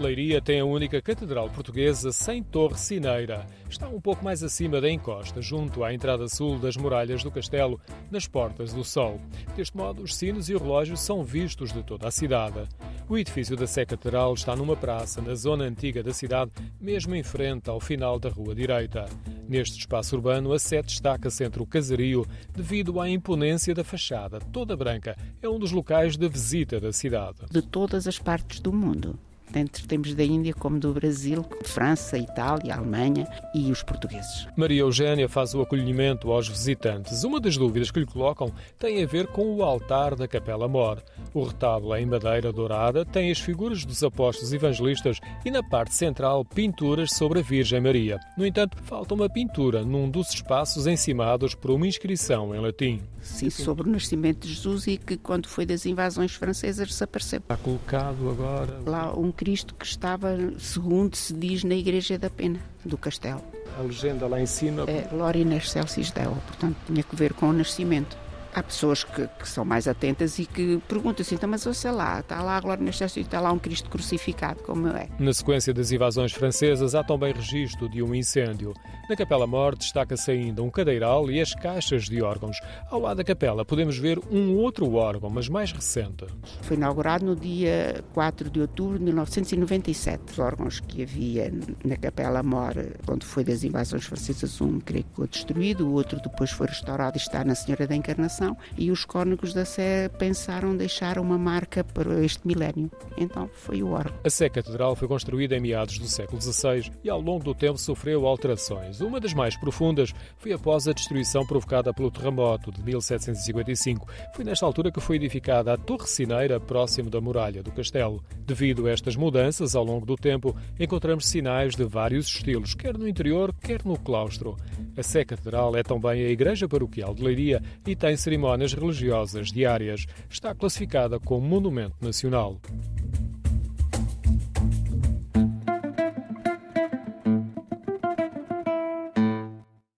Leiria tem a única catedral portuguesa sem torre cineira. Está um pouco mais acima da encosta, junto à entrada sul das muralhas do castelo, nas Portas do Sol. Deste modo, os sinos e o relógio são vistos de toda a cidade. O edifício da Sé Catedral está numa praça na zona antiga da cidade, mesmo em frente ao final da rua direita. Neste espaço urbano, a Sé destaca-se entre o casario devido à imponência da fachada, toda branca. É um dos locais de visita da cidade. De todas as partes do mundo tanto temos da Índia como do Brasil, França, Itália, Alemanha e os portugueses. Maria Eugénia faz o acolhimento aos visitantes. Uma das dúvidas que lhe colocam tem a ver com o altar da Capela Mor. O retábulo em madeira dourada tem as figuras dos apóstolos evangelistas e na parte central pinturas sobre a Virgem Maria. No entanto, falta uma pintura num dos espaços encimados por uma inscrição em latim. Sim, sobre o nascimento de Jesus e que quando foi das invasões francesas desapareceu. Está colocado agora lá um Cristo que estava, segundo se diz, na Igreja da Pena, do Castelo. A legenda lá em cima. É Lorina Excelsis Deo, portanto tinha que ver com o nascimento há pessoas que, que, são mais atentas e que perguntam assim, então, mas sei lá, está lá a Glória na e está lá um Cristo crucificado, como é. Na sequência das invasões francesas, há também registro de um incêndio. Na Capela Mor destaca-se ainda um cadeiral e as caixas de órgãos. Ao lado da capela podemos ver um outro órgão, mas mais recente. Foi inaugurado no dia 4 de outubro de 1997. Os órgãos que havia na Capela Mor, quando foi das invasões francesas, um creio que foi destruído, o outro depois foi restaurado e está na Senhora da Encarnação e os cônegos da Sé pensaram deixar uma marca para este milénio. Então foi o órgão. A Sé Catedral foi construída em meados do século XVI e ao longo do tempo sofreu alterações. Uma das mais profundas foi após a destruição provocada pelo terremoto de 1755. Foi nesta altura que foi edificada a Torre Cineira próximo da muralha do castelo. Devido a estas mudanças ao longo do tempo, encontramos sinais de vários estilos, quer no interior, quer no claustro. A Sé Catedral é também a igreja paroquial de Leiria e tem cerimónias religiosas diárias. Está classificada como Monumento Nacional.